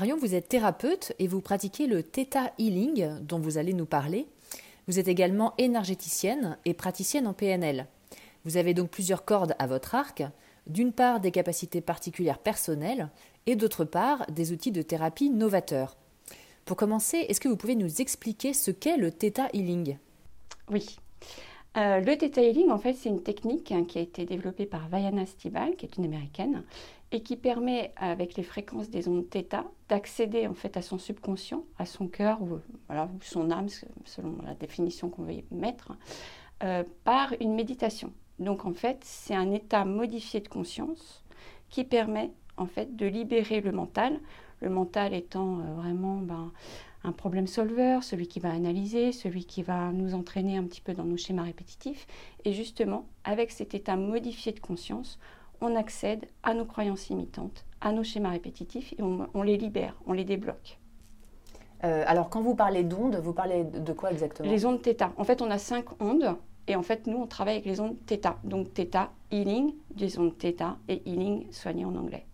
Marion, vous êtes thérapeute et vous pratiquez le Theta Healing dont vous allez nous parler. Vous êtes également énergéticienne et praticienne en PNL. Vous avez donc plusieurs cordes à votre arc, d'une part des capacités particulières personnelles et d'autre part des outils de thérapie novateurs. Pour commencer, est-ce que vous pouvez nous expliquer ce qu'est le Theta Healing? Oui. Euh, le Theta Healing, en fait, c'est une technique hein, qui a été développée par Vaiana Stibal, qui est une américaine, et qui permet, avec les fréquences des ondes θ, d'accéder en fait à son subconscient, à son cœur ou, voilà, son âme, selon la définition qu'on veut mettre, euh, par une méditation. Donc en fait, c'est un état modifié de conscience qui permet en fait de libérer le mental. Le mental étant euh, vraiment ben, un problème solveur, celui qui va analyser, celui qui va nous entraîner un petit peu dans nos schémas répétitifs. Et justement, avec cet état modifié de conscience, on accède à nos croyances imitantes, à nos schémas répétitifs et on, les libère, on les débloque. Euh, alors, quand vous parlez d'ondes, vous parlez de quoi exactement Les ondes θ. En fait, on a cinq ondes et en fait, nous, on travaille avec les ondes θ. Donc, θ, healing, des ondes θ et healing, soigné en anglais.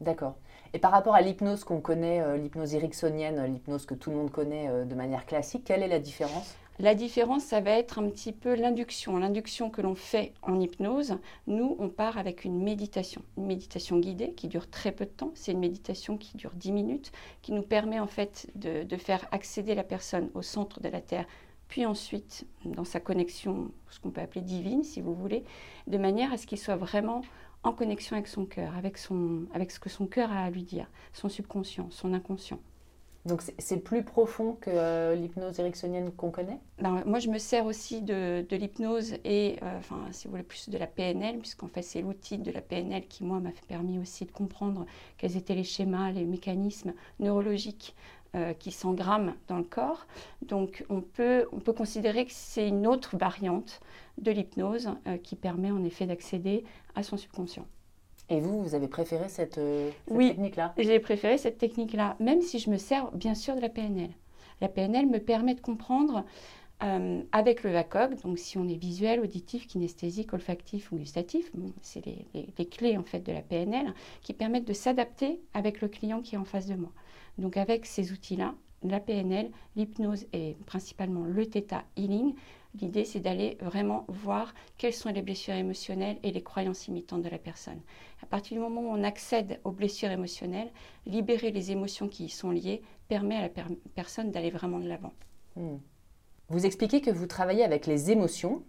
D'accord. Et par rapport à l'hypnose qu'on connaît, euh, l'hypnose ericksonienne, l'hypnose que tout le monde connaît euh, de manière classique, quelle est la différence La différence, ça va être un petit peu l'induction. L'induction que l'on fait en hypnose, nous, on part avec une méditation. Une méditation guidée qui dure très peu de temps. C'est une méditation qui dure 10 minutes, qui nous permet en fait de, de faire accéder la personne au centre de la Terre puis ensuite dans sa connexion, ce qu'on peut appeler divine, si vous voulez, de manière à ce qu'il soit vraiment en connexion avec son cœur, avec, son, avec ce que son cœur a à lui dire, son subconscient, son inconscient. Donc c'est plus profond que euh, l'hypnose ericksonienne qu'on connaît? Ben, Moi, je me sers aussi de, l'hypnose et, euh, enfin, si vous voulez, plus de la PNL, puisqu'en fait, c'est l'outil de la PNL qui, moi, m'a permis aussi de comprendre quels étaient les schémas, les mécanismes neurologiques euh, qui s'engramment dans le corps. Donc, on peut, on peut considérer que c'est une autre variante de l'hypnose qui permet en effet d'accéder à son subconscient. Et vous, vous avez préféré cette, euh, oui, technique-là? J'ai préféré cette technique-là, même si je me sers bien sûr de la PNL. La PNL me permet de comprendre euh, avec le VACOG, donc si on est visuel, auditif, kinesthésique, olfactif ou gustatif, c'est les, clés en fait de la PNL qui permettent de s'adapter avec le client qui est en face de moi. Donc avec ces outils-là, la PNL, l'hypnose et principalement le Theta Healing, L'idée, c'est d'aller vraiment voir quelles sont les blessures émotionnelles et les croyances imitantes de la personne. À partir du moment où on accède aux blessures émotionnelles, libérer les émotions qui y sont liées permet à la personne d'aller vraiment de l'avant. Hmm. Vous expliquez que vous travaillez avec les émotions.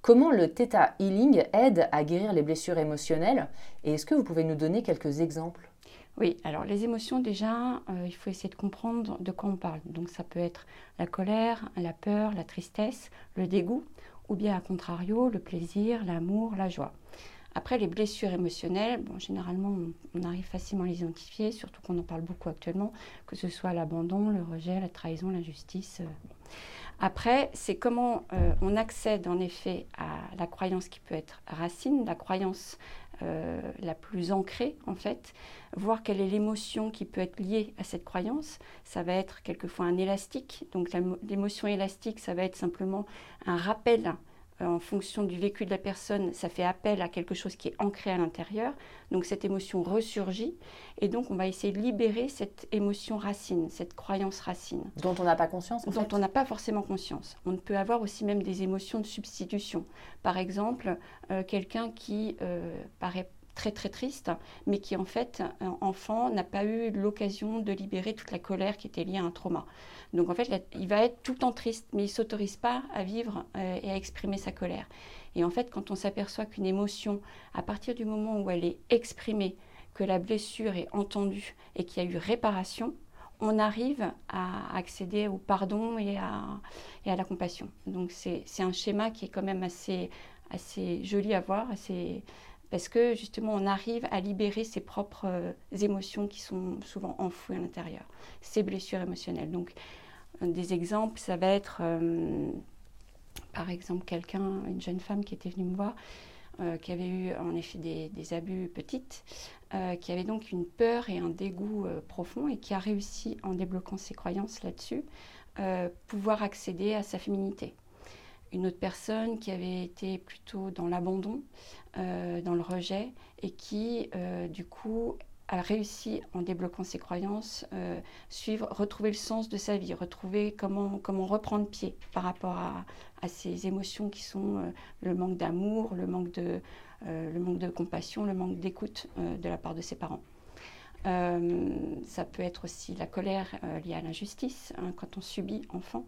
Comment le Theta Healing aide à guérir les blessures émotionnelles? Et est-ce que vous pouvez nous donner quelques exemples? Oui, alors les émotions, déjà, euh, il faut essayer de comprendre de quoi on parle. Donc ça peut être la colère, la peur, la tristesse, le dégoût, ou bien à contrario, le plaisir, l'amour, la joie. Après, les blessures émotionnelles, bon, généralement, on, arrive facilement à les identifier, surtout qu'on en parle beaucoup actuellement, que ce soit l'abandon, le rejet, la trahison, l'injustice. Après, c'est comment on accède en effet à la croyance qui peut être racine, la croyance euh, la plus ancrée en fait, voir quelle est l'émotion qui peut être liée à cette croyance. Ça va être quelquefois un élastique. Donc l'émotion élastique, ça va être simplement un rappel en fonction du vécu de la personne, ça fait appel à quelque chose qui est ancré à l'intérieur. Donc cette émotion ressurgit et donc on va essayer de libérer cette émotion racine, cette croyance racine. Dont on n'a pas conscience Dont on n'a pas forcément conscience. On peut avoir aussi même des émotions de substitution. Par exemple, euh, quelqu'un qui euh, paraît très très triste, mais qui en fait, enfant, n'a pas eu l'occasion de libérer toute la colère qui était liée à un trauma. Donc en fait, il va être tout le temps triste, mais il s'autorise pas à vivre euh, et à exprimer sa colère. Et en fait, quand on s'aperçoit qu'une émotion, à partir du moment où elle est exprimée, que la blessure est entendue et qu'il y a eu réparation, on arrive à accéder au pardon et à, et à la compassion. Donc c'est un schéma qui est quand même assez, assez joli à voir, assez, parce que justement on arrive à libérer ses propres euh, émotions qui sont souvent enfouies à l'intérieur, ces blessures émotionnelles. Donc des exemples, ça va être euh, par exemple quelqu'un, une jeune femme qui était venue me voir, euh, qui avait eu en effet des, abus petites, qui avait donc une peur et un dégoût profond et qui a réussi en débloquant ses croyances là-dessus, pouvoir accéder à sa féminité une autre personne qui avait été plutôt dans l'abandon, euh, dans le rejet, et qui, euh, du coup, a réussi, en débloquant ses croyances, euh, suivre, retrouver le sens de sa vie, retrouver comment, comment reprendre pied par rapport à, ces émotions qui sont le manque d'amour, le, manque de, le manque de compassion, le manque d'écoute de la part de ses parents. ça peut être aussi la colère liée à l'injustice, hein, quand on subit enfant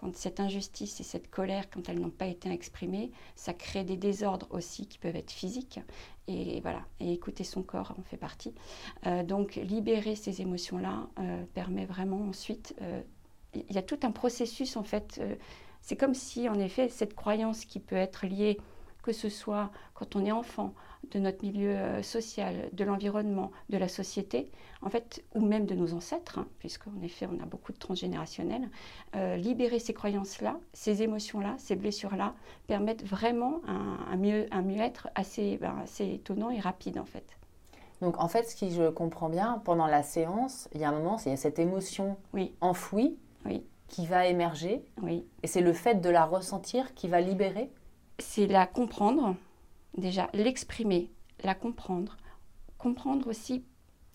quand cette injustice et cette colère, quand elles n'ont pas été exprimées, ça crée des désordres aussi qui peuvent être physiques. Et voilà, et écouter son corps en fait partie. Euh, donc libérer ces émotions-là euh, permet vraiment ensuite... Euh, il y a tout un processus en fait. c'est comme si en effet cette croyance qui peut être liée, que ce soit quand on est enfant, de notre milieu euh, social, de l'environnement, de la société, en fait, ou même de nos ancêtres, hein, puisqu'en effet, on a beaucoup de transgénérationnels, euh, libérer ces croyances-là, ces émotions-là, ces blessures-là, permettent vraiment un, un mieux-être assez, ben, assez étonnant et rapide, en fait. Donc, en fait, ce qui je comprends bien, pendant la séance, il y a un moment, il y a cette émotion oui. enfouie oui. qui va émerger. Oui. Et c'est le fait de la ressentir qui va libérer C'est la comprendre, déjà l'exprimer, la comprendre, comprendre aussi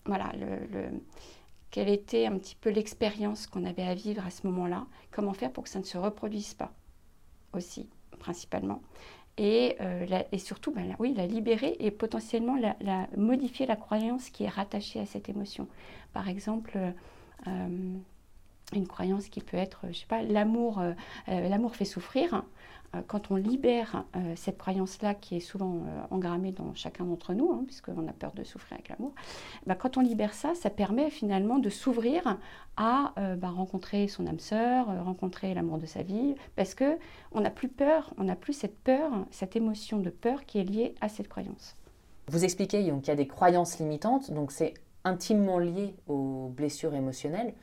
voilà, le, quelle était un petit peu l'expérience qu'on avait à vivre à ce moment-là, comment faire pour que ça ne se reproduise pas aussi, principalement. Et, euh, et surtout, ben, oui, la libérer et potentiellement la, modifier la croyance qui est rattachée à cette émotion. Par exemple, euh, une croyance qui peut être, je sais pas, l'amour, euh, l'amour fait souffrir. Euh, quand on libère euh, cette croyance-là qui est souvent euh, engrammée dans chacun d'entre nous, hein, puisqu'on a peur de souffrir avec l'amour, bah, quand on libère ça, ça permet finalement de s'ouvrir à bah, rencontrer son âme sœur, rencontrer l'amour de sa vie, parce que on n'a plus peur, on n'a plus cette peur, cette émotion de peur qui est liée à cette croyance. Vous expliquez qu'il y a des croyances limitantes, donc c'est intimement lié aux blessures émotionnelles.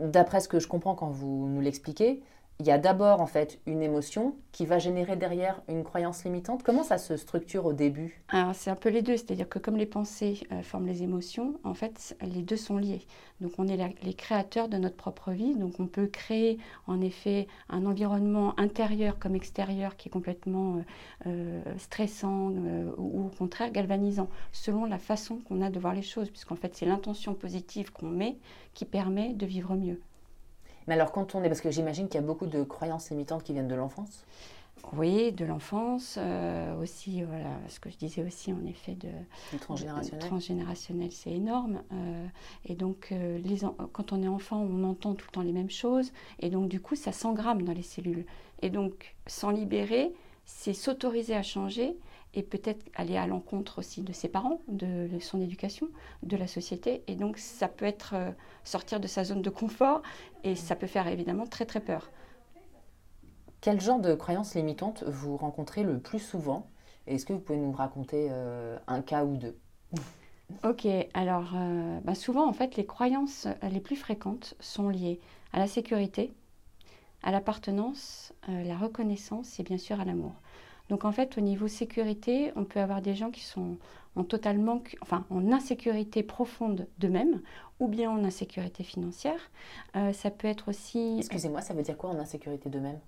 D'après ce que je comprends quand vous nous l'expliquez, il y a d'abord en fait une émotion qui va générer derrière une croyance limitante. Comment ça se structure au début? Alors c'est un peu les deux, c'est-à-dire que comme les pensées euh, forment les émotions, en fait les deux sont liés. Donc on est les créateurs de notre propre vie, donc on peut créer en effet un environnement intérieur comme extérieur qui est complètement euh, euh, stressant ou au contraire galvanisant, selon la façon qu'on a de voir les choses, puisqu'en fait c'est l'intention positive qu'on met qui permet de vivre mieux. Mais alors quand on est, parce que j'imagine qu'il y a beaucoup de croyances limitantes qui viennent de l'enfance. Oui, de l'enfance, euh, aussi, voilà, ce que je disais aussi en effet de, transgénérationnel. transgénérationnel, c'est énorme. Euh, et donc, euh, les quand on est enfant, on entend tout le temps les mêmes choses, et donc du coup, ça s'engramme dans les cellules. Et donc, s'en libérer, c'est s'autoriser à changer et peut-être aller à l'encontre aussi de ses parents, de son éducation, de la société. Et donc ça peut être euh, sortir de sa zone de confort et ça peut faire évidemment très très peur. Quel genre de croyances limitantes vous rencontrez le plus souvent? Est-ce que vous pouvez nous raconter un cas ou deux? Ok, alors bah, souvent en fait les croyances les plus fréquentes sont liées à la sécurité, à l'appartenance, la reconnaissance et bien sûr à l'amour. Donc en fait, au niveau sécurité, on peut avoir des gens qui sont en totalement, enfin en insécurité profonde d'eux-mêmes, ou bien en insécurité financière. Euh, ça peut être aussi. Excusez-moi, ça veut dire quoi en insécurité d'eux-mêmes?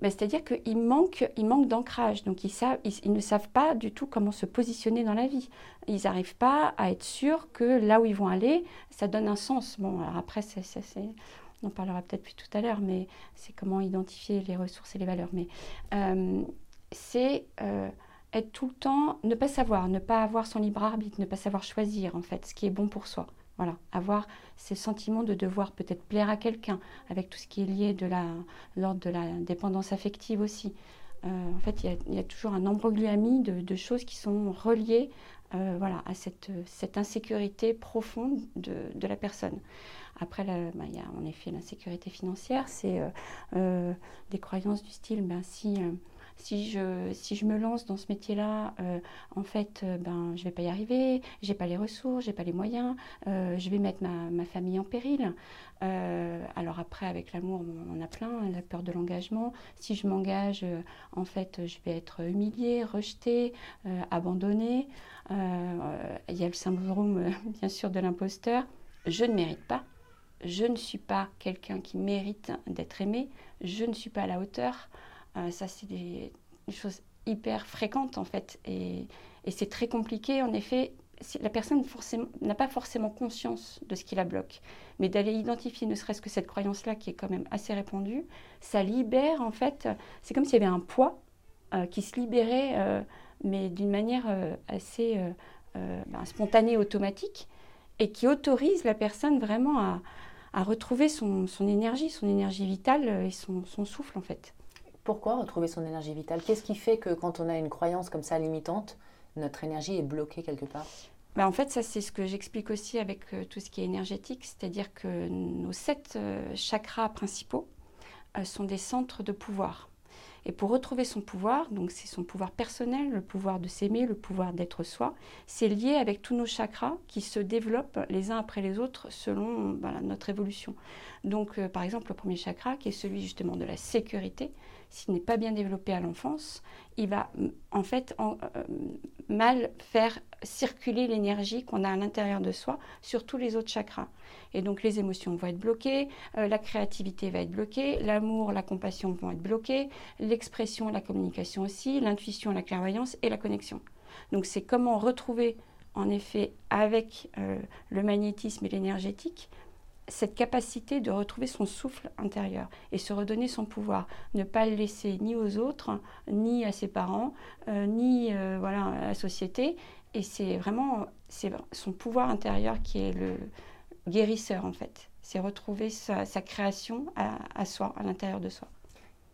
Ben, C'est-à-dire qu'ils manquent, ils manquent d'ancrage, donc ils, savent, ils, ne savent pas du tout comment se positionner dans la vie. Ils n'arrivent pas à être sûrs que là où ils vont aller, ça donne un sens. Bon, alors après, c'est, on en parlera peut-être plus tout à l'heure, mais c'est comment identifier les ressources et les valeurs. Mais euh, c'est euh, être tout le temps, ne pas savoir, ne pas avoir son libre arbitre, ne pas savoir choisir en fait ce qui est bon pour soi. Voilà, avoir ces sentiments de devoir peut-être plaire à quelqu'un, avec tout ce qui est lié de l'ordre de la dépendance affective aussi. Euh, en fait, il y, a, toujours un ami de, de choses qui sont reliées euh, voilà, à cette, insécurité profonde de, de la personne. Après, bah, il y a en effet l'insécurité financière, c'est des croyances du style, ben, si si je, me lance dans ce métier-là, euh, en fait, euh, ben, je ne vais pas y arriver, je n'ai pas les ressources, je n'ai pas les moyens, euh, je vais mettre ma, famille en péril. alors après, avec l'amour, on en a plein, la peur de l'engagement. Si je m'engage, en fait, je vais être humiliée, rejetée, abandonnée. Il y a le syndrome, bien sûr, de l'imposteur. Je ne mérite pas. Je ne suis pas quelqu'un qui mérite d'être aimé. Je ne suis pas à la hauteur. Euh, ça, c'est des, choses hyper fréquentes en fait. Et, c'est très compliqué. En effet, la personne n'a pas forcément conscience de ce qui la bloque. Mais d'aller identifier ne serait-ce que cette croyance-là qui est quand même assez répandue, ça libère en fait. C'est comme s'il y avait un poids euh, qui se libérait, euh, mais d'une manière assez ben, spontanée, automatique, et qui autorise la personne vraiment à, retrouver son, énergie, son énergie vitale et son souffle en fait. Pourquoi retrouver son énergie vitale? Qu'est-ce qui fait que quand on a une croyance comme ça limitante, notre énergie est bloquée quelque part? Bah en fait, ça c'est ce que j'explique aussi avec euh, tout ce qui est énergétique, c'est-à-dire que nos sept euh, chakras principaux euh, sont des centres de pouvoir. Et pour retrouver son pouvoir, donc c'est son pouvoir personnel, le pouvoir de s'aimer, le pouvoir d'être soi, c'est lié avec tous nos chakras qui se développent les uns après les autres selon notre évolution. Donc par exemple, le premier chakra qui est celui justement de la sécurité, s'il n'est pas bien développé à l'enfance, il va en fait euh, mal faire circuler l'énergie qu'on a à l'intérieur de soi sur tous les autres chakras. Et donc les émotions vont être bloquées, euh, la créativité va être bloquée, l'amour, la compassion vont être bloquées, l'expression, la communication aussi, l'intuition, la clairvoyance et la connexion. Donc c'est comment retrouver en effet avec euh, le magnétisme et l'énergétique cette capacité de retrouver son souffle intérieur et se redonner son pouvoir, ne pas le laisser ni aux autres, ni à ses parents, euh, ni euh, voilà, à la société. Et c'est vraiment son pouvoir intérieur qui est le guérisseur en fait. C'est retrouver sa, création à, soi, à l'intérieur de soi.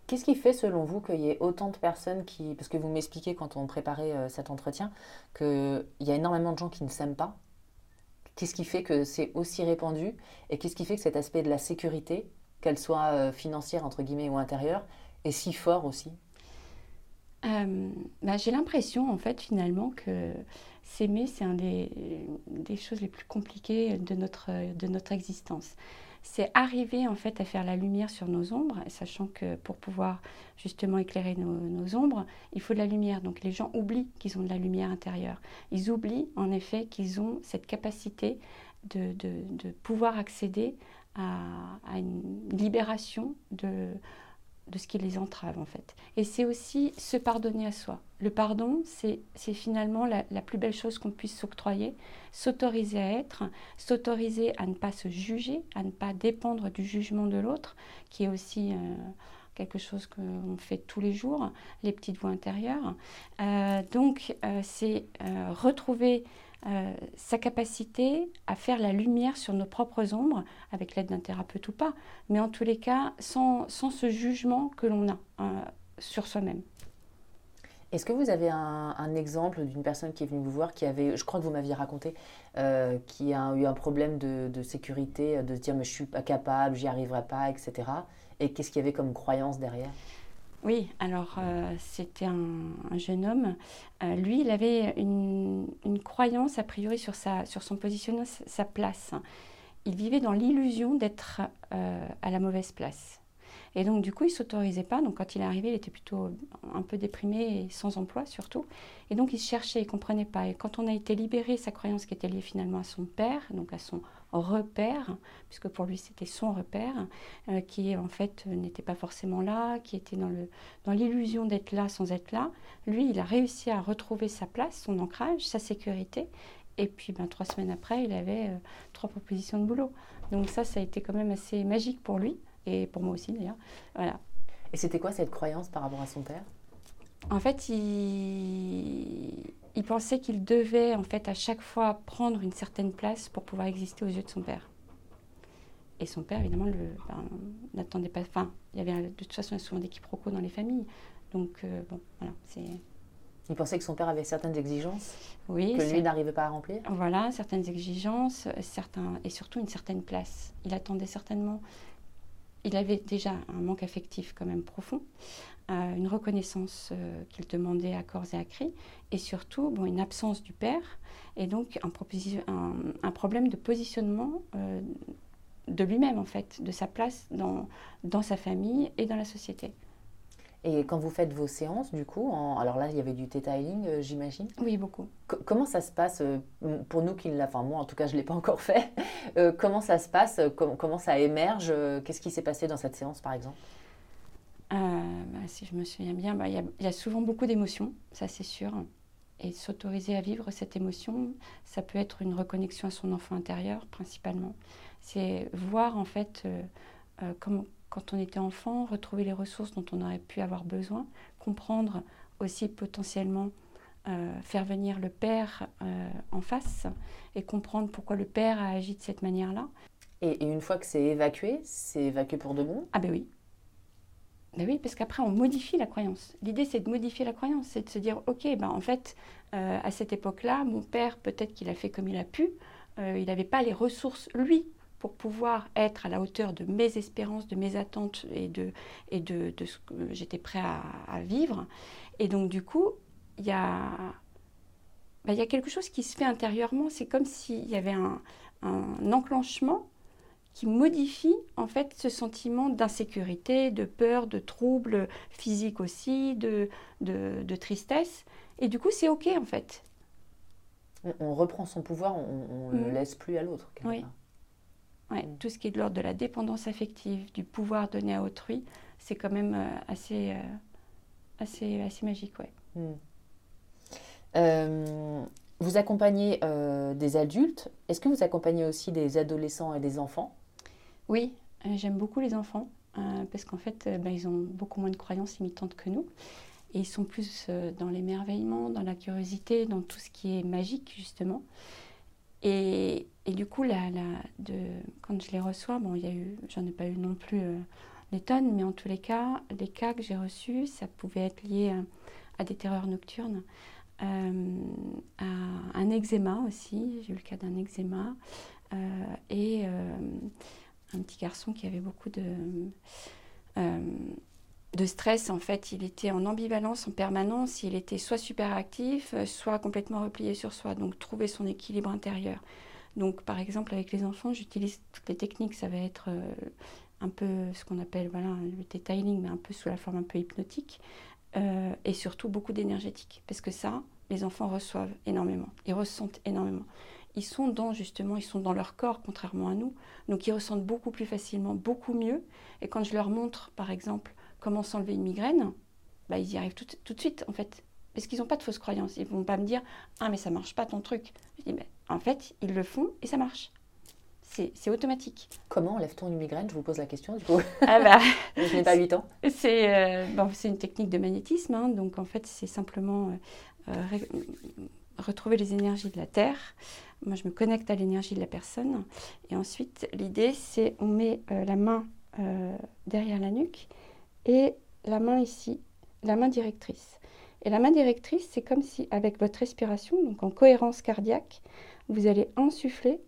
Qu'est-ce qui fait selon vous qu'il y ait autant de personnes qui... Parce que vous m'expliquez quand on préparait euh, cet entretien qu'il y a énormément de gens qui ne s'aiment pas Qu'est-ce qui fait que c'est aussi répandu Et qu'est-ce qui fait que cet aspect de la sécurité, qu'elle soit euh, financière entre guillemets ou intérieure, est si fort aussi? Euh, bah, J'ai l'impression en fait finalement que s'aimer c'est un des, des, choses les plus compliquées de notre, de notre existence c'est arriver en fait à faire la lumière sur nos ombres, sachant que pour pouvoir justement éclairer nos, ombres, il faut de la lumière. Donc les gens oublient qu'ils ont de la lumière intérieure. Ils oublient en effet qu'ils ont cette capacité de, pouvoir accéder à, à, une libération de, de ce qui les entrave en fait. Et c'est aussi se pardonner à soi. Le pardon, c'est finalement la, plus belle chose qu'on puisse s'octroyer, s'autoriser à être, s'autoriser à ne pas se juger, à ne pas dépendre du jugement de l'autre, qui est aussi euh, quelque chose qu'on fait tous les jours, les petites voix intérieures. Euh, donc euh, c'est retrouver euh, sa capacité à faire la lumière sur nos propres ombres, avec l'aide d'un thérapeute ou pas, mais en tous les cas, sans, sans ce jugement que l'on a euh, sur soi-même. Est-ce que vous avez un, exemple d'une personne qui est venue vous voir, qui avait, je crois que vous m'aviez raconté, euh, qui a eu un problème de, de, sécurité, de se dire mais je suis pas capable, j'y arriverai pas, etc. Et qu'est-ce qu'il y avait comme croyance derrière? Oui, alors euh, c'était un, jeune homme. Euh, lui, il avait une, croyance a priori sur, sa, sur son positionnement, sa place. Il vivait dans l'illusion d'être euh, à la mauvaise place. Et donc, du coup, il s'autorisait pas. Donc, quand il est arrivé, il était plutôt un peu déprimé et sans emploi, surtout. Et donc, il cherchait, il comprenait pas. Et quand on a été libéré, sa croyance qui était liée finalement à son père, donc à son repère, puisque pour lui, c'était son repère, euh, qui en fait n'était pas forcément là, qui était dans, le, dans l'illusion d'être là sans être là. Lui, il a réussi à retrouver sa place, son ancrage, sa sécurité. Et puis, ben, trois semaines après, il avait euh, trois propositions de boulot. Donc ça, ça a été quand même assez magique pour lui et pour moi aussi d'ailleurs. Voilà. Et c'était quoi cette croyance par rapport à son père? En fait, il, il pensait qu'il devait en fait à chaque fois prendre une certaine place pour pouvoir exister aux yeux de son père. Et son père, évidemment, ben, n'attendait pas. Enfin, il y avait de toute façon souvent des quiproquos dans les familles. Donc, euh, bon, voilà, c'est. Il pensait que son père avait certaines exigences oui, que lui n'arrivait pas à remplir Voilà, certaines exigences, certains, et surtout une certaine place. Il attendait certainement il avait déjà un manque affectif quand même profond, euh, une reconnaissance euh, qu'il demandait à corps et à cri, et surtout bon, une absence du père, et donc un, problème de positionnement euh, de lui-même en fait, de sa place dans, dans sa famille et dans la société. Et quand vous faites vos séances, du coup, alors là, il y avait du theta healing, j'imagine Oui, beaucoup. comment ça se passe pour nous qui l'a, enfin moi en tout cas, je ne l'ai pas encore fait, comment ça se passe, comment ça émerge, qu'est-ce qui s'est passé dans cette séance par exemple? Bah, Si je me souviens bien, bah, il y, y, a souvent beaucoup d'émotions, ça c'est sûr. Et s'autoriser à vivre cette émotion, ça peut être une reconnexion à son enfant intérieur principalement. C'est voir en fait comment quand on était enfant, retrouver les ressources dont on aurait pu avoir besoin, comprendre aussi potentiellement euh, faire venir le père euh, en face et comprendre pourquoi le père a agi de cette manière-là. Et, une fois que c'est évacué, c'est évacué pour de bon? Ah ben oui. Ben oui, parce qu'après on modifie la croyance. L'idée c'est de modifier la croyance, c'est de se dire ok, ben en fait euh, à cette époque-là, mon père peut-être qu'il a fait comme il a pu, il n'avait pas les ressources lui pour pouvoir être à la hauteur de mes espérances, de mes attentes et de, et de, ce que j'étais prêt à, vivre. Et donc du coup, il y a, bah, il y a quelque chose qui se fait intérieurement. C'est comme s'il y avait un, un, enclenchement qui modifie en fait ce sentiment d'insécurité, de peur, de trouble physique aussi, de, de, tristesse. Et du coup, c'est OK en fait. On, reprend son pouvoir, on ne le mmh. laisse plus à l'autre. Oui. Ouais, mm. Tout ce qui est de l'ordre de la dépendance affective, du pouvoir donné à autrui, c'est quand même euh, assez, euh, assez, assez magique. Ouais. Mm. Euh, vous accompagnez des adultes. Est-ce que vous accompagnez aussi des adolescents et des enfants? Oui, j'aime beaucoup les enfants parce qu'en fait, ben, ils ont beaucoup moins de croyances limitantes que nous. Et ils sont plus dans l'émerveillement, dans la curiosité, dans tout ce qui est magique, justement. Et, et du coup, quand je les reçois, bon, j'en ai pas eu non plus euh, des tonnes, mais en tous les cas, les cas que j'ai reçus, ça pouvait être lié à, des terreurs nocturnes, euh, à un eczéma aussi. J'ai eu le cas d'un eczéma euh, et un petit garçon qui avait beaucoup de de stress, en fait, il était en ambivalence en permanence. Il était soit super actif, soit complètement replié sur soi. Donc, trouver son équilibre intérieur. Donc, par exemple, avec les enfants, j'utilise toutes les techniques. Ça va être euh, un peu ce qu'on appelle voilà, le detailing, mais un peu sous la forme un peu hypnotique. Euh, et surtout beaucoup d'énergétique. Parce que ça, les enfants reçoivent énormément. Ils ressentent énormément. Ils sont dans, justement, ils sont dans leur corps, contrairement à nous. Donc, ils ressentent beaucoup plus facilement, beaucoup mieux. Et quand je leur montre, par exemple, comment s'enlever une migraine, bah, ils y arrivent tout, de suite, en fait. Parce qu'ils n'ont pas de fausses croyances. Ils ne vont pas me dire Ah, mais ça marche pas ton truc. Je dis Mais en fait, ils le font et ça marche. C'est automatique. Comment enlève-t-on une migraine? Je vous pose la question du coup. Ah bah, je n'ai pas 8 ans. C'est euh, bon, une technique de magnétisme. Hein, donc en fait, c'est simplement euh, euh, retrouver les énergies de la Terre. Moi, je me connecte à l'énergie de la personne. Et ensuite, l'idée, c'est on met la main derrière la nuque et la main ici, la main directrice. Et la main directrice, c'est comme si avec votre respiration, donc en cohérence cardiaque, vous allez insuffler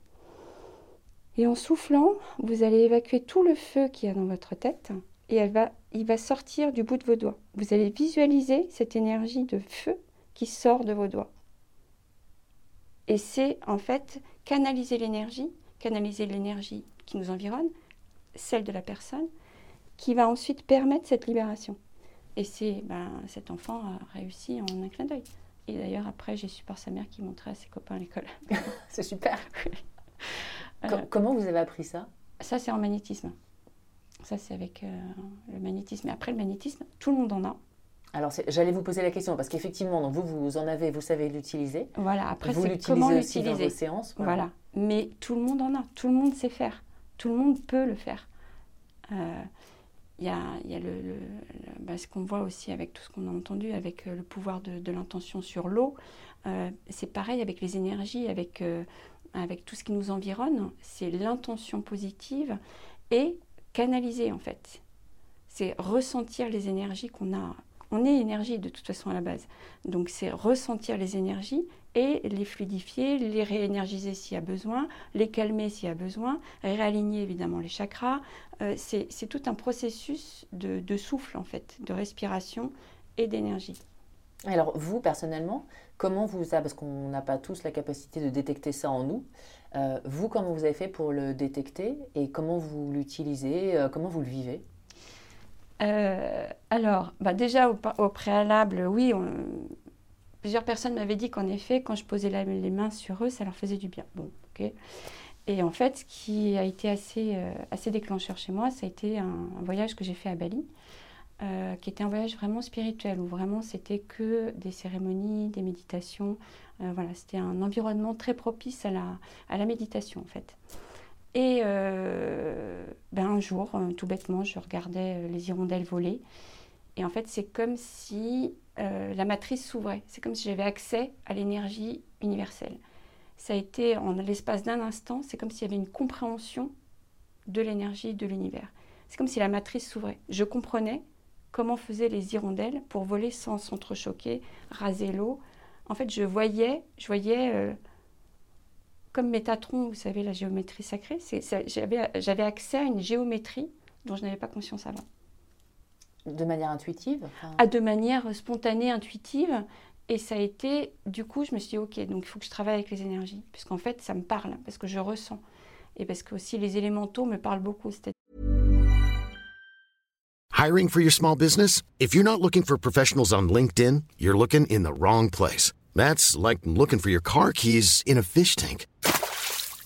et en soufflant, vous allez évacuer tout le feu qu'il y a dans votre tête et il va sortir du bout de vos doigts. Vous allez visualiser cette énergie de feu qui sort de vos doigts. Et c'est en fait canaliser l'énergie, canaliser l'énergie qui nous environne, celle de la personne, qui va ensuite permettre cette libération. Et c'est, ben, cet enfant a réussi en un clin d'œil. Et d'ailleurs, après, j'ai su par sa mère qui montrait à ses copains à l'école. c'est super. Euh, comment vous avez appris ça? Ça, c'est en magnétisme. Ça, c'est avec euh, le magnétisme. Et après, le magnétisme, tout le monde en a. Alors, j'allais vous poser la question parce qu'effectivement, vous, vous en avez, vous savez l'utiliser. Voilà. Après, vous l'utilisez aussi dans vos séances. Voilà. Mais tout le monde en a. Tout le monde sait faire. Tout le monde peut le faire. Euh, il y a, bah, ce qu'on voit aussi avec tout ce qu'on a entendu, avec euh, le pouvoir de, l'intention sur l'eau. Euh, c'est pareil avec les énergies, avec, euh, avec tout ce qui nous environne. C'est l'intention positive et canaliser en fait. C'est ressentir les énergies qu'on a. On est énergie de toute façon à la base. Donc c'est ressentir les énergies et les fluidifier, les réénergiser s'il y a besoin, les calmer s'il y a besoin, réaligner évidemment les chakras. Euh, c'est tout un processus de, souffle en fait, de respiration et d'énergie. Alors vous personnellement, comment vous parce qu'on n'a pas tous la capacité de détecter ça en nous. Euh, vous, comment vous avez fait pour le détecter et comment vous l'utilisez, euh, comment vous le vivez? Alors, bah déjà au, au, préalable, oui, on, Plusieurs personnes m'avaient dit qu'en effet, quand je posais les mains sur eux, ça leur faisait du bien. Bon, ok. Et en fait, ce qui a été assez, euh, déclencheur chez moi, ça a été un, voyage que j'ai fait à Bali, euh, qui était un voyage vraiment spirituel, où vraiment c'était que des cérémonies, des méditations. Euh, voilà, c'était un environnement très propice à la, à la méditation, en fait. Et ben un jour, tout bêtement, je regardais les hirondelles voler. Et en fait, c'est comme si euh, la matrice s'ouvrait. C'est comme si j'avais accès à l'énergie universelle. Ça a été en l'espace d'un instant, c'est comme s'il y avait une compréhension de l'énergie de l'univers. C'est comme si la matrice s'ouvrait. Je comprenais comment faisaient les hirondelles pour voler sans s'entrechoquer, raser l'eau. En fait, je voyais, je voyais euh, comme Métatron, vous savez, la géométrie sacrée, j'avais accès à une géométrie dont je n'avais pas conscience avant. De manière intuitive À ah, De manière spontanée, intuitive. Et ça a été, du coup, je me suis dit, OK, donc il faut que je travaille avec les énergies. Puisqu'en fait, ça me parle, parce que je ressens. Et parce que aussi les élémentaux me parlent beaucoup. Hiring for your small business? If you're not looking for professionals on LinkedIn, you're looking in the wrong place. That's like looking for your car keys in a fish tank.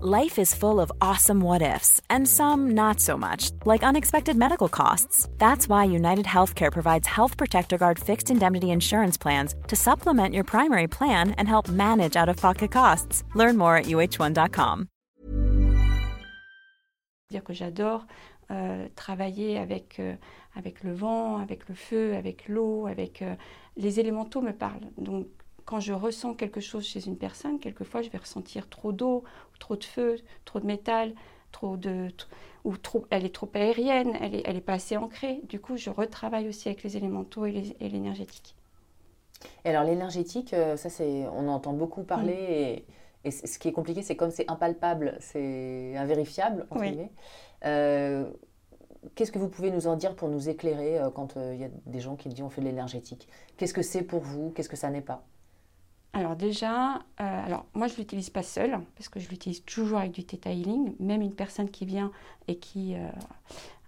Life is full of awesome what-ifs and some not so much, like unexpected medical costs. That's why United Healthcare provides Health Protector Guard fixed indemnity insurance plans to supplement your primary plan and help manage out-of-pocket costs. Learn more at uh1.com. Dire que j'adore euh, travailler avec euh, avec le vent, avec le feu, avec l'eau, avec euh, les élémentaux me parlent. Donc quand je ressens quelque chose chez une personne, quelquefois je vais ressentir trop d'eau, trop de feu, trop de métal, trop de ou trop, elle est trop aérienne, elle est, elle est pas assez ancrée. Du coup, je retravaille aussi avec les élémentaux et l'énergétique. Et alors l'énergétique, euh, ça c'est, on entend beaucoup parler et, ce qui est compliqué, c'est comme c'est impalpable, c'est invérifiable euh, Qu'est-ce que vous pouvez nous en dire pour nous éclairer euh, quand il y a des gens qui disent on fait de l'énergétique? Qu'est-ce que c'est pour vous? Qu'est-ce que ça n'est pas? Alors déjà, euh, alors moi je ne l'utilise pas seul parce que je l'utilise toujours avec du Theta Healing. Même une personne qui vient et qui euh,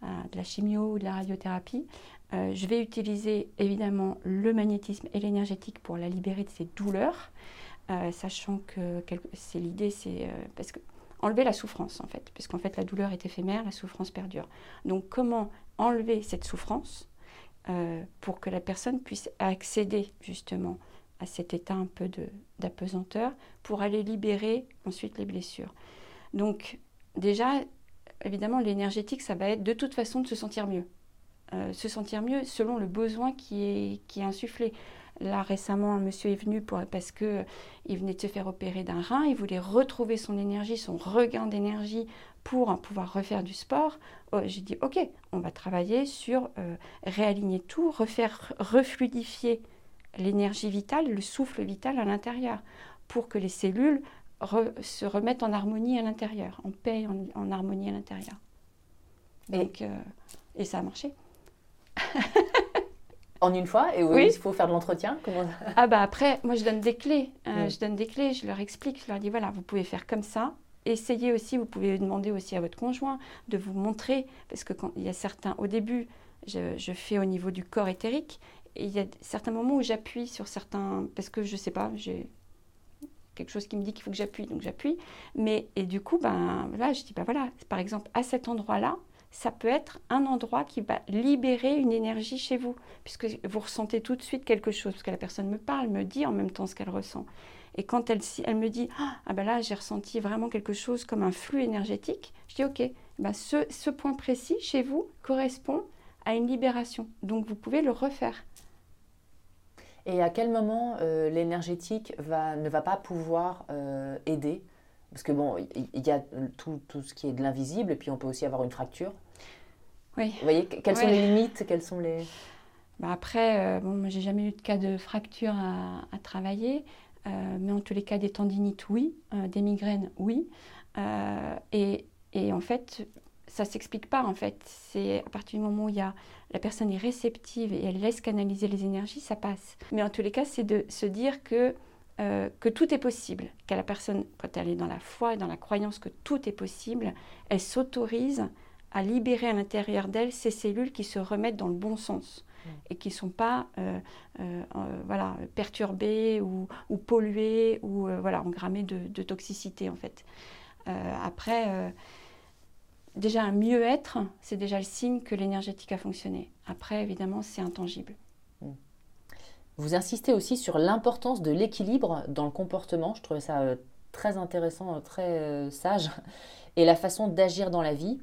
a de la chimio ou de la radiothérapie, euh, je vais utiliser évidemment le magnétisme et l'énergétique pour la libérer de ses douleurs, sachant que c'est l'idée, c'est parce que enlever la souffrance en fait, puisqu'en fait la douleur est éphémère, la souffrance perdure. Donc comment enlever cette souffrance pour que la personne puisse accéder justement à cet état un peu d'apesanteur pour aller libérer ensuite les blessures. Donc déjà, évidemment, l'énergétique, ça va être de toute façon de se sentir mieux. se sentir mieux selon le besoin qui est, qui est insufflé. Là, récemment, un monsieur est venu pour, parce qu'il venait de se faire opérer d'un rein. Il voulait retrouver son énergie, son regain d'énergie pour pouvoir refaire du sport. Oh, j'ai dit, OK, on va travailler sur réaligner tout, refaire refluidifier l'énergie vitale, le souffle vital à l'intérieur, pour que les cellules se remettent en harmonie à l'intérieur, en paix, en, en harmonie à l'intérieur. Donc, et... Euh, et ça a marché. en une fois Et oui, il faut faire de l'entretien Ah bah après, moi je donne des clés. Euh, je donne des clés, je leur explique, je leur dis voilà, vous pouvez faire comme ça. Essayez aussi, vous pouvez demander aussi à votre conjoint de vous montrer, parce que quand il y a certains, au début, je, je fais au niveau du corps éthérique, il y a certains moments où j'appuie sur certains, parce que je sais pas, j'ai quelque chose qui me dit qu'il faut que j'appuie, donc j'appuie. Mais et du coup, ben là, je dis ben voilà, par exemple à cet endroit-là, ça peut être un endroit qui va libérer une énergie chez vous, puisque vous ressentez tout de suite quelque chose, parce que la personne me parle, me dit en même temps ce qu'elle ressent. Et quand elle, elle me dit ah ben là j'ai ressenti vraiment quelque chose comme un flux énergétique, je dis ok, ben ce, ce point précis chez vous correspond à une libération, donc vous pouvez le refaire. Et à quel moment euh, l'énergétique va, ne va pas pouvoir euh, aider? Parce que bon, il y, a tout, tout, ce qui est de l'invisible, et puis on peut aussi avoir une fracture. Oui. Vous voyez, quelles sont les limites Quelles sont les... Bah après, euh, bon, j'ai jamais eu de cas de fracture à, à travailler, mais en tous les cas, des tendinites, oui, des migraines, oui. Et, et, en fait, ça s'explique pas en fait. C'est à partir du moment où il y a, la personne est réceptive et elle laisse canaliser les énergies, ça passe. Mais en tous les cas, c'est de se dire que, euh, que tout est possible. Qu'à la personne, quand elle est dans la foi et dans la croyance que tout est possible, elle s'autorise à libérer à l'intérieur d'elle ces cellules qui se remettent dans le bon sens mm. et qui ne sont pas euh, euh, voilà, perturbées ou, ou polluées ou voilà, engrammées de, de, toxicité en fait. après déjà un mieux-être, c'est déjà le signe que l'énergétique a fonctionné. Après, évidemment, c'est intangible. Hmm. Vous insistez aussi sur l'importance de l'équilibre dans le comportement. Je trouvais ça euh, très intéressant, euh, très euh, sage. Et la façon d'agir dans la vie.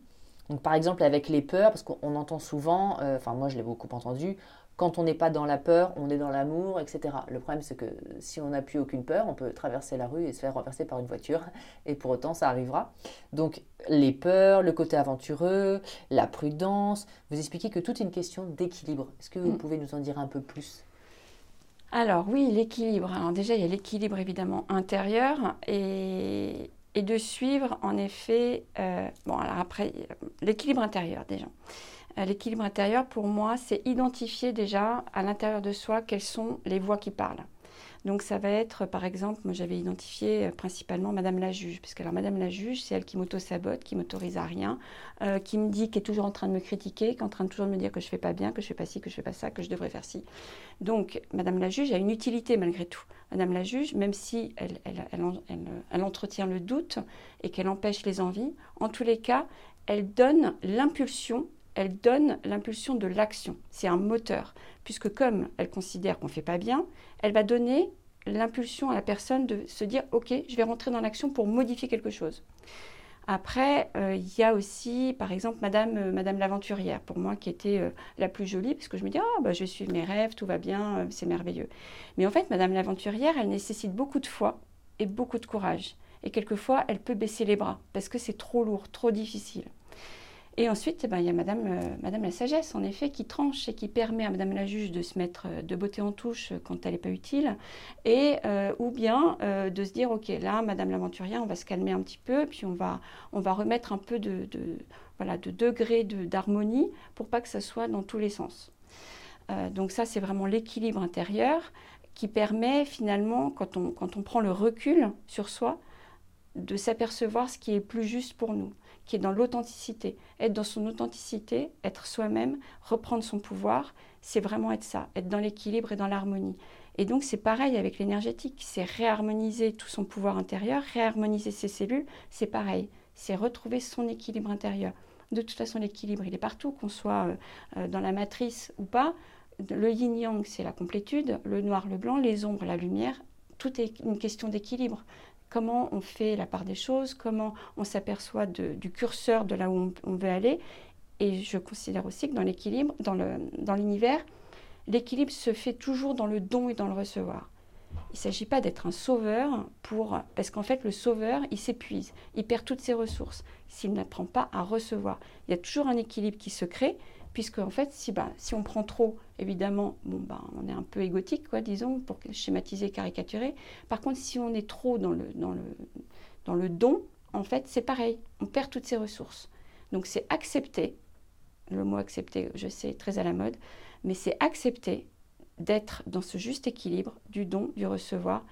Donc, par exemple, avec les peurs, parce qu'on entend souvent, enfin, moi je l'ai beaucoup entendu, quand on n'est pas dans la peur, on est dans l'amour, etc. Le problème, c'est que si on n'a plus aucune peur, on peut traverser la rue et se faire renverser par une voiture, et pour autant, ça arrivera. Donc, les peurs, le côté aventureux, la prudence, vous expliquez que tout est une question d'équilibre. Est-ce que vous mm. pouvez nous en dire un peu plus? Alors oui, l'équilibre. Alors déjà, il y a l'équilibre évidemment intérieur et, de suivre en effet, euh, bon alors après, l'équilibre intérieur déjà. Euh, l'équilibre intérieur, pour moi, c'est identifier déjà à l'intérieur de soi quelles sont les voix qui parlent. Donc ça va être, par exemple, moi j'avais identifié euh, principalement Madame la juge, parce que alors Madame la juge, c'est elle qui m'auto-sabote, qui m'autorise à rien, euh, qui me dit, qui est toujours en train de me critiquer, qui est en train de toujours me dire que je fais pas bien, que je fais pas ci, que je fais pas ça, que je devrais faire ci. Donc Madame la juge a une utilité malgré tout. Madame la juge, même si elle, elle, elle entretient le doute et qu'elle empêche les envies, en tous les cas, elle donne l'impulsion elle donne l'impulsion de l'action. C'est un moteur, puisque comme elle considère qu'on ne fait pas bien, elle va donner l'impulsion à la personne de se dire ok, je vais rentrer dans l'action pour modifier quelque chose. Après, euh, il y a aussi, par exemple, Madame, euh, Madame l'aventurière, pour moi, qui était euh, la plus jolie, parce que je me dis, oh, bah, je suis mes rêves, tout va bien, c'est merveilleux. Mais en fait, Madame l'aventurière, elle nécessite beaucoup de foi et beaucoup de courage. Et quelquefois, elle peut baisser les bras, parce que c'est trop lourd, trop difficile. Et ensuite, eh ben, il y a Madame, euh, Madame la sagesse, en effet, qui tranche et qui permet à Madame la juge de se mettre euh, de beauté en touche quand elle n'est pas utile, et euh, ou bien de se dire, ok, là, Madame l'aventurière, on va se calmer un petit peu, puis on va, on va remettre un peu de, de voilà, de degré d'harmonie pour pas que ça soit dans tous les sens. donc ça, c'est vraiment l'équilibre intérieur qui permet finalement, quand on, quand on prend le recul sur soi, de s'apercevoir ce qui est plus juste pour nous qui est dans l'authenticité. Être dans son authenticité, être soi-même, reprendre son pouvoir, c'est vraiment être ça, être dans l'équilibre et dans l'harmonie. Et donc c'est pareil avec l'énergétique, c'est réharmoniser tout son pouvoir intérieur, réharmoniser ses cellules, c'est pareil, c'est retrouver son équilibre intérieur. De toute façon, l'équilibre, il est partout, qu'on soit euh, euh, dans la matrice ou pas. Le yin-yang, c'est la complétude, le noir, le blanc, les ombres, la lumière, tout est une question d'équilibre comment on fait la part des choses, comment on s'aperçoit du curseur de là où on, veut aller. Et je considère aussi que dans l'équilibre, dans l'univers, l'équilibre se fait toujours dans le don et dans le recevoir. Il ne s'agit pas d'être un sauveur pour parce qu'en fait le sauveur il s'épuise, il perd toutes ses ressources s'il n'apprend pas à recevoir. Il y a toujours un équilibre qui se crée puisque en fait si bah, si on prend trop évidemment bah on est un peu égotique disons pour schématiser caricaturer. Par contre si on est trop dans le don en fait c'est pareil, on perd toutes ses ressources. Donc c'est accepter le mot accepter je sais très à la mode mais c'est accepter d'être dans ce juste équilibre du don, du recevoir,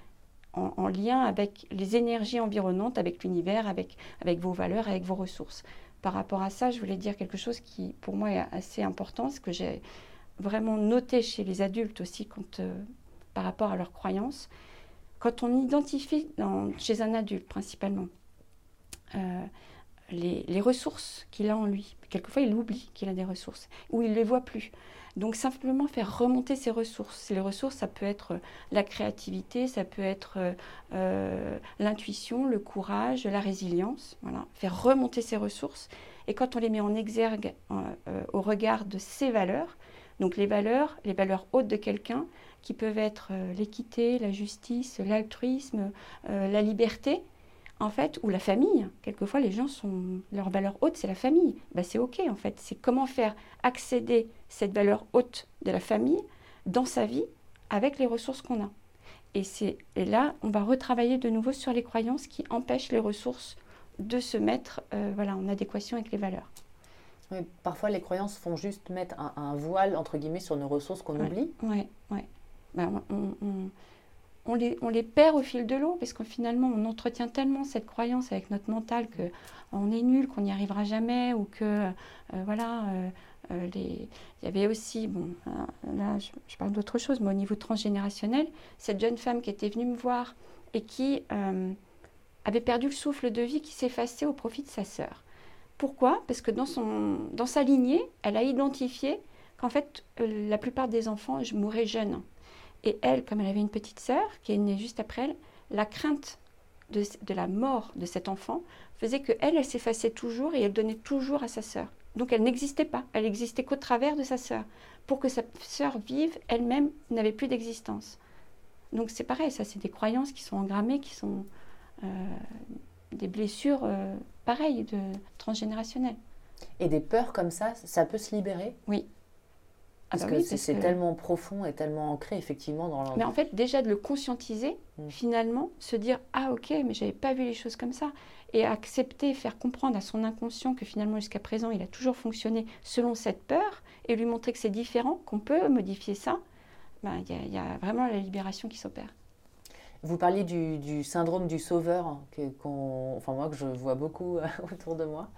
en, lien avec les énergies environnantes, avec l'univers, avec vos valeurs, avec vos ressources. Par rapport à ça, je voulais dire quelque chose qui, pour moi, est assez important, ce que j'ai vraiment noté chez les adultes aussi, quand, euh, par rapport à leurs croyances. Quand on identifie, chez un adulte principalement, euh, les, les, ressources qu'il a en lui, quelquefois il oublie qu'il a des ressources, ou il ne les voit plus. Donc simplement faire remonter ses ressources. Les ressources, ça peut être euh, la créativité, ça peut être euh, euh, l'intuition, le courage, la résilience. Faire remonter ses ressources. Et quand on les met en exergue au regard de ses valeurs, donc les valeurs, les valeurs hautes de quelqu'un, qui peuvent être l'équité, la justice, l'altruisme, la liberté, en fait, ou la famille. Quelquefois, les gens sont. Leur valeur haute, c'est la famille. Ben, c'est OK, en fait. C'est comment faire accéder cette valeur haute de la famille dans sa vie avec les ressources qu'on a. Et, et là, on va retravailler de nouveau sur les croyances qui empêchent les ressources de se mettre euh, voilà, en adéquation avec les valeurs. parfois, les croyances font juste mettre un, voile, entre guillemets, sur nos ressources qu'on oublie. Oui, oui. Ben, on on les, perd au fil de l'eau parce que finalement on entretient tellement cette croyance avec notre mental que on est nul, qu'on n'y arrivera jamais ou que euh, voilà. Euh, euh, il y avait aussi, bon, là je, parle d'autre chose, mais au niveau transgénérationnel, cette jeune femme qui était venue me voir et qui avait perdu le souffle de vie, qui s'effaçait au profit de sa sœur. Pourquoi? Parce que dans, dans sa lignée, elle a identifié qu'en fait, la plupart des enfants mouraient jeunes. Et elle, comme elle avait une petite sœur qui est née juste après elle, la crainte de, la mort de cet enfant faisait que elle, s'effaçait toujours et elle donnait toujours à sa sœur. Donc elle n'existait pas, elle n'existait qu'au travers de sa sœur. Pour que sa sœur vive, elle-même n'avait plus d'existence. Donc c'est pareil, ça c'est des croyances qui sont engrammées, qui sont euh, des blessures euh, pareilles, de transgénérationnelles. Et des peurs comme ça, ça peut se libérer? Oui, ah parce bah que c'est tellement profond et tellement ancré effectivement dans Mais en fait, déjà de le conscientiser, mm. finalement, se dire ah ok, mais j'avais pas vu les choses comme ça, et accepter, faire comprendre à son inconscient que finalement jusqu'à présent il a toujours fonctionné selon cette peur, et lui montrer que c'est différent, qu'on peut modifier ça. Bah, il y, a vraiment la libération qui s'opère. Vous parliez du, syndrome du sauveur, que, enfin moi que je vois beaucoup autour de moi.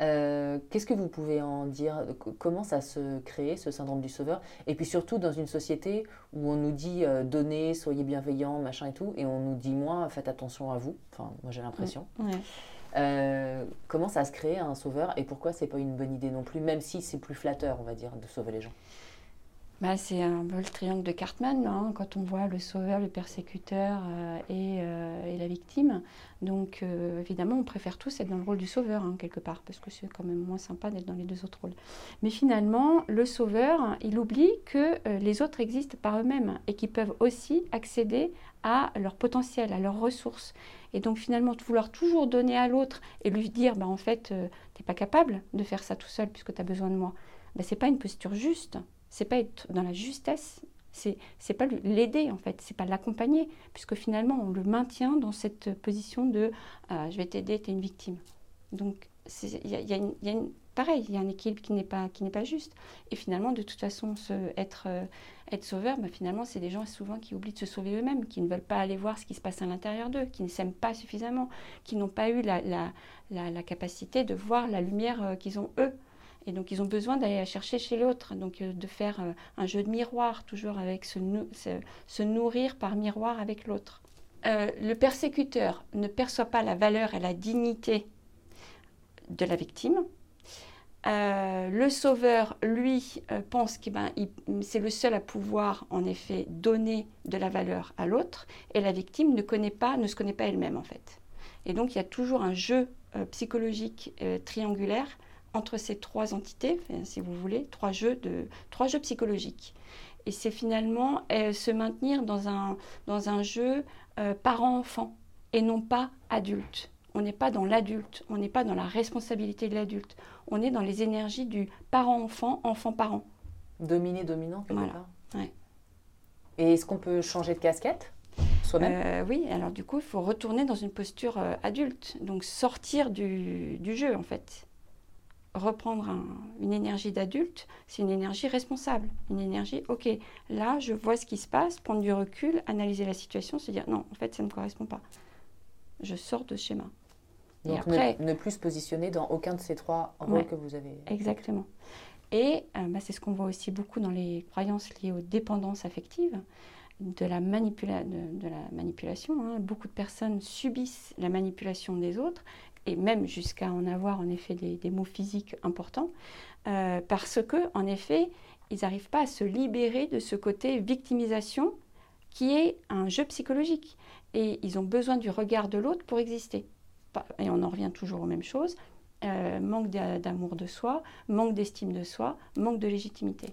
Euh, qu'est-ce que vous pouvez en dire? Comment ça se crée, ce syndrome du sauveur? Et puis surtout dans une société où on nous dit euh, donnez, soyez bienveillants, machin et tout, et on nous dit moins, faites attention à vous. Enfin, moi j'ai l'impression. Euh, comment ça se crée un sauveur? Et pourquoi c'est pas une bonne idée non plus, même si c'est plus flatteur, on va dire, de sauver les gens? Bah, c'est un peu le triangle de Cartman, hein, quand on voit le sauveur, le persécuteur euh, euh, et, la victime. Donc euh, évidemment, on préfère tous être dans le rôle du sauveur, hein, quelque part, parce que c'est quand même moins sympa d'être dans les deux autres rôles. Mais finalement, le sauveur, il oublie que les autres existent par eux-mêmes et qu'ils peuvent aussi accéder à leur potentiel, à leurs ressources. Et donc finalement, vouloir toujours donner à l'autre et lui dire, bah, en fait, tu n'es pas capable de faire ça tout seul puisque tu as besoin de moi, bah, ce n'est pas une posture juste c'est pas être dans la justesse, c'est c'est pas l'aider en fait, c'est pas l'accompagner, puisque finalement on le maintient dans cette position de euh, je vais t'aider, tu es une victime. Donc il y, a, une, pareil, il y a un équilibre qui n'est pas qui n'est pas juste. Et finalement, de toute façon, se, être euh, être sauveur, bah, finalement, c'est des gens souvent qui oublient de se sauver eux-mêmes, qui ne veulent pas aller voir ce qui se passe à l'intérieur d'eux, qui ne s'aiment pas suffisamment, qui n'ont pas eu la, la, la, capacité de voir la lumière euh, qu'ils ont eux. Et donc, ils ont besoin d'aller chercher chez l'autre, donc euh, de faire euh, un jeu de miroir, toujours avec se, se, nourrir par miroir avec l'autre. Euh, le persécuteur ne perçoit pas la valeur et la dignité de la victime. le sauveur, lui, pense que ben, c'est le seul à pouvoir, en effet, donner de la valeur à l'autre, et la victime ne, connaît pas, ne se connaît pas elle-même, en fait. Et donc, il y a toujours un jeu psychologique triangulaire entre ces trois entités, si vous voulez, trois jeux, de, trois jeux psychologiques. Et c'est finalement euh, se maintenir dans un, dans un jeu euh, parent-enfant et non pas adulte. On n'est pas dans l'adulte, on n'est pas dans la responsabilité de l'adulte, on est dans les énergies du parent-enfant, enfant-parent. Dominé-dominant, Voilà. Ouais. Et est-ce qu'on peut changer de casquette soi-même? Euh, oui, alors du coup, il faut retourner dans une posture euh, adulte, donc sortir du, du jeu en fait. Reprendre un- une énergie d'adulte, c'est une énergie responsable, une énergie, ok, là je vois ce qui se passe, prendre du recul, analyser la situation, se dire non, en fait ça ne me correspond pas. Je sors de ce schéma. Et Donc après, ne, ne plus se positionner dans aucun de ces trois rôles Ouais. que vous avez. Exactement. Et euh, bah, c'est ce qu'on voit aussi beaucoup dans les croyances liées aux dépendances affectives, de la, manipula- de, de la manipulation. hein. Beaucoup de personnes subissent la manipulation des autres, et même jusqu'à en avoir en effet des, mots physiques importants, euh, parce que en effet, ils n'arrivent pas à se libérer de ce côté victimisation qui est un jeu psychologique. Et ils ont besoin du regard de l'autre pour exister. Et on en revient toujours aux mêmes choses. Euh, manque d'a- d'amour de soi, manque d'estime de soi, manque de légitimité.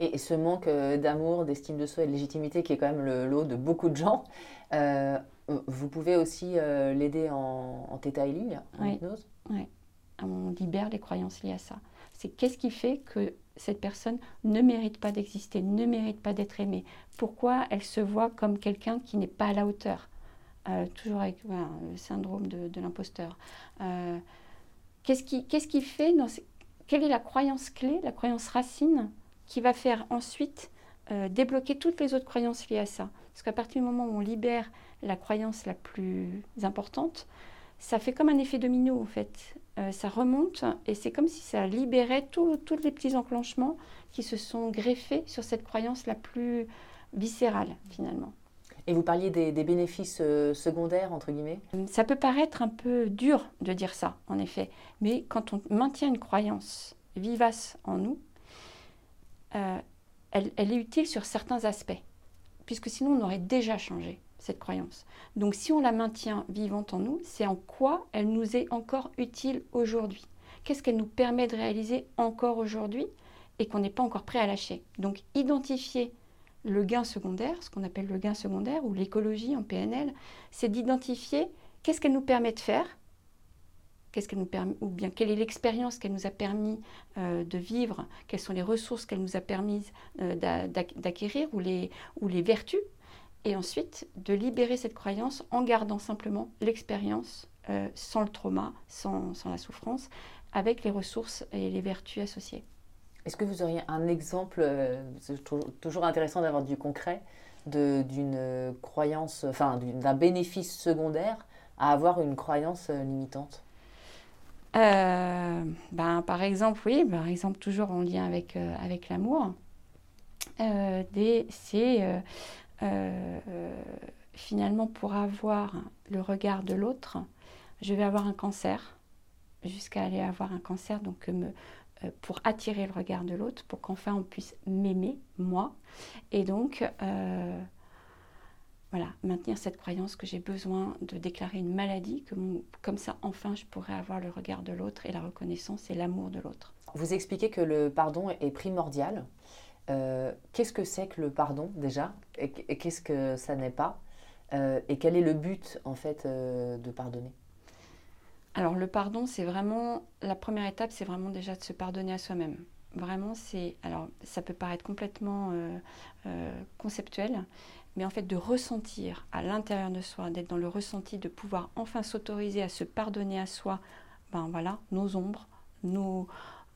Et, ce manque euh, d'amour, d'estime de soi et de légitimité qui est quand même le lot de beaucoup de gens, vous pouvez aussi euh, l'aider en, en Theta Healing, en Oui. hypnose On libère les croyances liées à ça. C'est qu'est-ce qui fait que cette personne ne mérite pas d'exister, ne mérite pas d'être aimée? Pourquoi elle se voit comme quelqu'un qui n'est pas à la hauteur? Euh, Toujours avec voilà, le syndrome de, de l'imposteur. Euh, qu'est-ce qui, qu'est-ce qui fait dans ces- Quelle est la croyance clé, la croyance racine qui va faire ensuite euh, débloquer toutes les autres croyances liées à ça? Parce qu'à partir du moment où on libère la croyance la plus importante, ça fait comme un effet domino en fait. Euh, ça remonte et c'est comme si ça libérait tous les petits enclenchements qui se sont greffés sur cette croyance la plus viscérale finalement. Et vous parliez des, des bénéfices euh, secondaires, entre guillemets? Ça peut paraître un peu dur de dire ça, en effet, mais quand on maintient une croyance vivace en nous, euh, elle, elle est utile sur certains aspects, puisque sinon on aurait déjà changé cette croyance. Donc si on la maintient vivante en nous, c'est en quoi elle nous est encore utile aujourd'hui. Qu'est-ce qu'elle nous permet de réaliser encore aujourd'hui et qu'on n'est pas encore prêt à lâcher. Donc identifier le gain secondaire, ce qu'on appelle le gain secondaire ou l'écologie en PNL, c'est d'identifier qu'est-ce qu'elle nous permet de faire, qu'elle est l'expérience qu'elle nous a permis euh, de vivre, quelles sont les ressources qu'elle nous a permis euh, d'a- d'ac- d'acquérir ou les, vertus, et ensuite de libérer cette croyance en gardant simplement l'expérience euh, sans le trauma, sans, la souffrance, avec les ressources et les vertus associées. Est-ce que vous auriez un exemple, c'est tou- toujours intéressant d'avoir du concret, d'une croyance, enfin d'un bénéfice secondaire à avoir une croyance limitante? Ben, par exemple, oui, par exemple, toujours en lien avec, euh, avec l'amour, euh, c'est euh, euh, euh, finalement pour avoir le regard de l'autre, je vais avoir un cancer, jusqu'à aller avoir un cancer, donc euh, me- euh, pour attirer le regard de l'autre, pour qu'enfin on puisse m'aimer, moi, et donc euh, voilà, maintenir cette croyance que j'ai besoin de déclarer une maladie, que mon- comme ça, enfin, je pourrais avoir le regard de l'autre et la reconnaissance et l'amour de l'autre. Vous expliquez que le pardon est primordial. Euh, qu'est-ce que c'est que le pardon déjà? Et, et qu'est-ce que ça n'est pas? Euh, Et quel est le but en fait euh, de pardonner? Alors, le pardon, c'est vraiment, la première étape, c'est vraiment déjà de se pardonner à soi-même. Vraiment, c'est, alors, ça peut paraître complètement euh, euh, conceptuel, mais en fait, de ressentir à l'intérieur de soi, d'être dans le ressenti, de pouvoir enfin s'autoriser à se pardonner à soi, ben voilà, nos ombres, nos,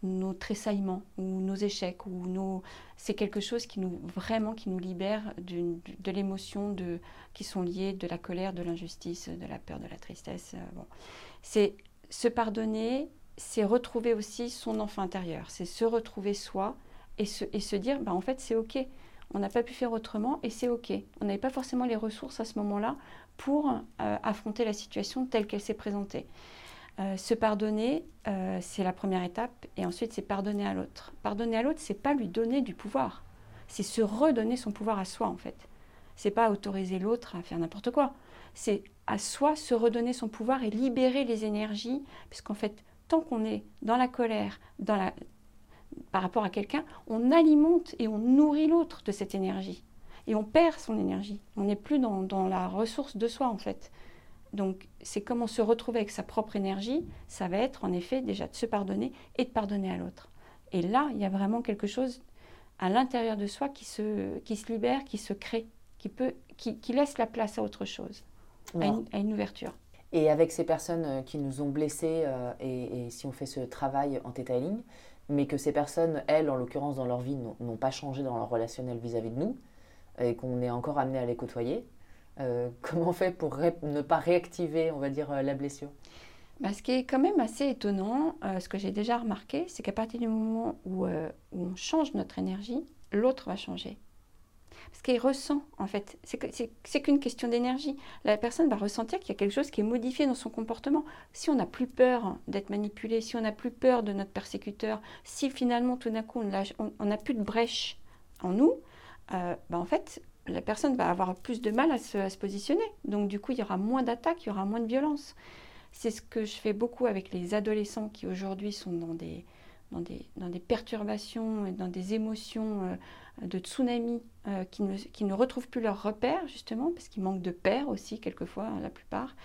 nos tressaillements ou nos échecs ou nos c'est quelque chose qui nous vraiment qui nous libère de l'émotion de qui sont liées de la colère de l'injustice de la peur de la tristesse euh, bon. C'est se pardonner c'est retrouver aussi son enfant intérieur c'est se retrouver soi et se, et se dire bah en fait c'est ok on n'a pas pu faire autrement et c'est ok on n'avait pas forcément les ressources à ce moment-là pour euh, affronter la situation telle qu'elle s'est présentée euh, se pardonner, euh, c'est la première étape, et ensuite c'est pardonner à l'autre. Pardonner à l'autre, c'est pas lui donner du pouvoir, c'est se redonner son pouvoir à soi en fait. C'est pas autoriser l'autre à faire n'importe quoi. C'est à soi se redonner son pouvoir et libérer les énergies, puisqu'en fait tant qu'on est dans la colère, dans la, par rapport à quelqu'un, on alimente et on nourrit l'autre de cette énergie. Et on perd son énergie. On n'est plus dans, dans, la ressource de soi, en fait. Donc, c'est comment se retrouver avec sa propre énergie. Ça va être, en effet, déjà de se pardonner et de pardonner à l'autre. Et là, il y a vraiment quelque chose à l'intérieur de soi qui se, qui se libère, qui se crée, qui, peut, qui, qui laisse la place à autre chose, à une, à une, ouverture. Et avec ces personnes euh, qui nous ont blessés, euh, et, et, si on fait ce travail en detailing, mais que ces personnes, elles, en l'occurrence, dans leur vie, n'ont pas changé dans leur relationnel vis-à-vis -vis de nous, et qu'on est encore amené à les côtoyer, euh, comment on fait pour ne pas réactiver, on va dire, euh, la blessure? Bah, Ce qui est quand même assez étonnant, euh, ce que j'ai déjà remarqué, c'est qu'à partir du moment où, on change notre énergie, l'autre va changer. Parce qu'il ressent, en fait, c'est qu'une question d'énergie. La personne va ressentir qu'il y a quelque chose qui est modifié dans son comportement. Si on n'a plus peur d'être manipulé, si on n'a plus peur de notre persécuteur, si finalement tout d'un coup on n'a plus de brèche en nous, euh, bah, en fait, la personne va avoir plus de mal à se, à se positionner. Donc du coup, il y aura moins d'attaques, il y aura moins de violence. C'est ce que je fais beaucoup avec les adolescents qui aujourd'hui sont dans des, dans, des, perturbations, dans des émotions euh, de tsunami, euh, qui, ne, retrouvent plus leurs repères, justement, parce qu'ils manquent de père aussi, quelquefois, la plupart,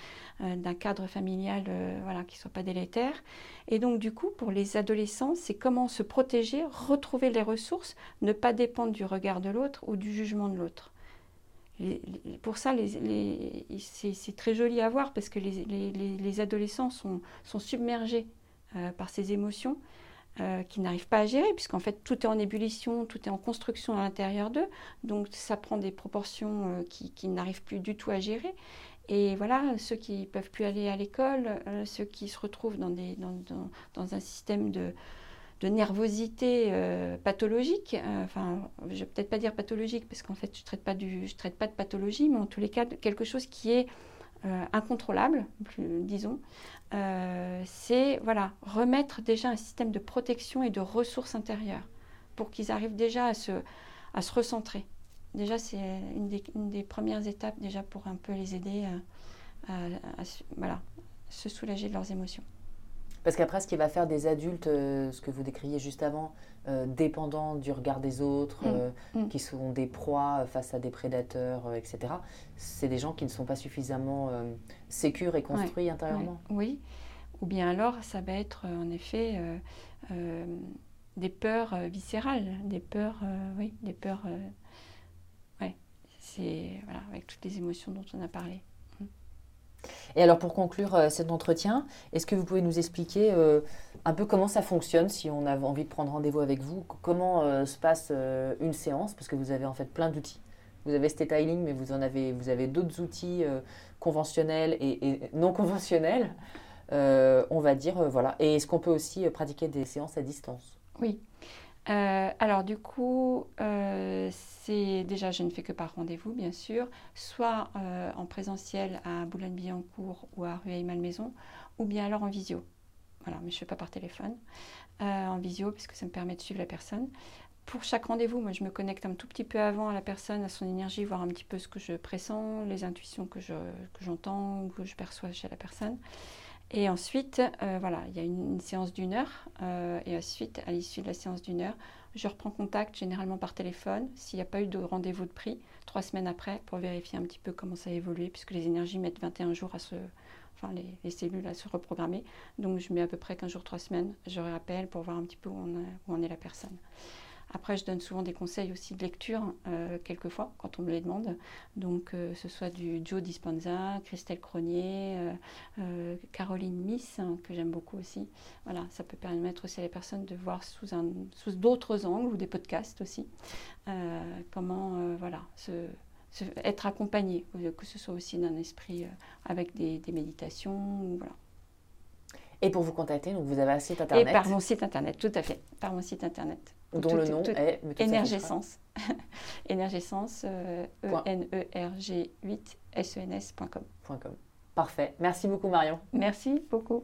euh, d'un cadre familial voilà, qui ne soit pas délétère. Et donc, du coup, pour les adolescents, c'est comment se protéger, retrouver les ressources, ne pas dépendre du regard de l'autre ou du jugement de l'autre. Pour ça, c'est très joli à voir parce que les, les adolescents sont, submergés par ces émotions euh, qui n'arrivent pas à gérer, puisqu'en fait tout est en ébullition, tout est en construction à l'intérieur d'eux, donc ça prend des proportions euh, qui, n'arrivent plus du tout à gérer. Et voilà, ceux qui ne peuvent plus aller à l'école, euh, ceux qui se retrouvent dans, des, dans, dans, dans un système de, de nervosité euh, pathologique, enfin, je ne vais peut-être pas dire pathologique, parce qu'en fait, je ne traite, traite pas de pathologie, mais en tous les cas, quelque chose qui est euh, incontrôlable, disons, euh, c'est voilà, remettre déjà un système de protection et de ressources intérieures pour qu'ils arrivent déjà à se, à se recentrer. Déjà, c'est une des, premières étapes déjà pour un peu les aider à, à, à voilà, se soulager de leurs émotions. Parce qu'après, ce qui va faire des adultes, euh, ce que vous décriez juste avant, euh, dépendants du regard des autres, Mm. euh, qui sont des proies face à des prédateurs, etc., c'est des gens qui ne sont pas suffisamment sécures et construits Ouais, intérieurement. ouais, oui. Ou bien alors, ça va être en effet des peurs viscérales, des peurs, oui, des peurs. ouais, c'est voilà, avec toutes les émotions dont on a parlé. Et alors, pour conclure euh, cet entretien, est-ce que vous pouvez nous expliquer euh, un peu comment ça fonctionne si on a envie de prendre rendez-vous avec vous Comment euh, se passe une séance? Parce que vous avez en fait plein d'outils. Vous avez Theta Healing, mais vous en avez, vous avez d'autres outils conventionnels et, non conventionnels, on va dire, voilà. Et est-ce qu'on peut aussi pratiquer des séances à distance? Oui. Euh, alors du coup, euh, c'est déjà, je ne fais que par rendez-vous, bien sûr, soit euh, en présentiel à Boulogne-Billancourt ou à Rueil-Malmaison, ou bien alors en visio. Voilà, mais je ne fais pas par téléphone, en visio, parce que ça me permet de suivre la personne. Pour chaque rendez-vous, moi, je me connecte un tout petit peu avant à la personne, à son énergie, voir un petit peu ce que je pressens, les intuitions que j'entends ou que je perçois chez la personne. Et ensuite, euh, voilà, il y a une, séance d'une heure. Euh, et ensuite, à l'issue de la séance d'une heure, je reprends contact généralement par téléphone, s'il n'y a pas eu de rendez-vous de prix, trois semaines après, pour vérifier un petit peu comment ça a évolué, puisque les énergies mettent 21 jours à se. Enfin, les, les cellules à se reprogrammer. Donc, je mets à peu près 15 jours, 3 semaines. Je rappelle pour voir un petit peu où, où en est la personne. Après, je donne souvent des conseils aussi de lecture, euh, quelquefois, quand on me les demande. Donc, euh, ce soit du Joe Dispenza, Christelle Cronier, euh, euh, Caroline Miss, hein, que j'aime beaucoup aussi. Voilà, ça peut permettre aussi à les personnes de voir sous, un, sous d'autres angles, ou des podcasts aussi, comment, voilà, se, se, être accompagné, que ce soit aussi d'un esprit avec des, des méditations, voilà. Et pour vous contacter, donc vous avez un site internet Et par mon site internet, tout à fait, par mon site internet. Dont Tout- le nom tout- est Énergessence. Énergessence, euh, E E-N-E-R-G-8-S-E-N-S.com. .com. Parfait. Merci beaucoup Marion. Merci beaucoup.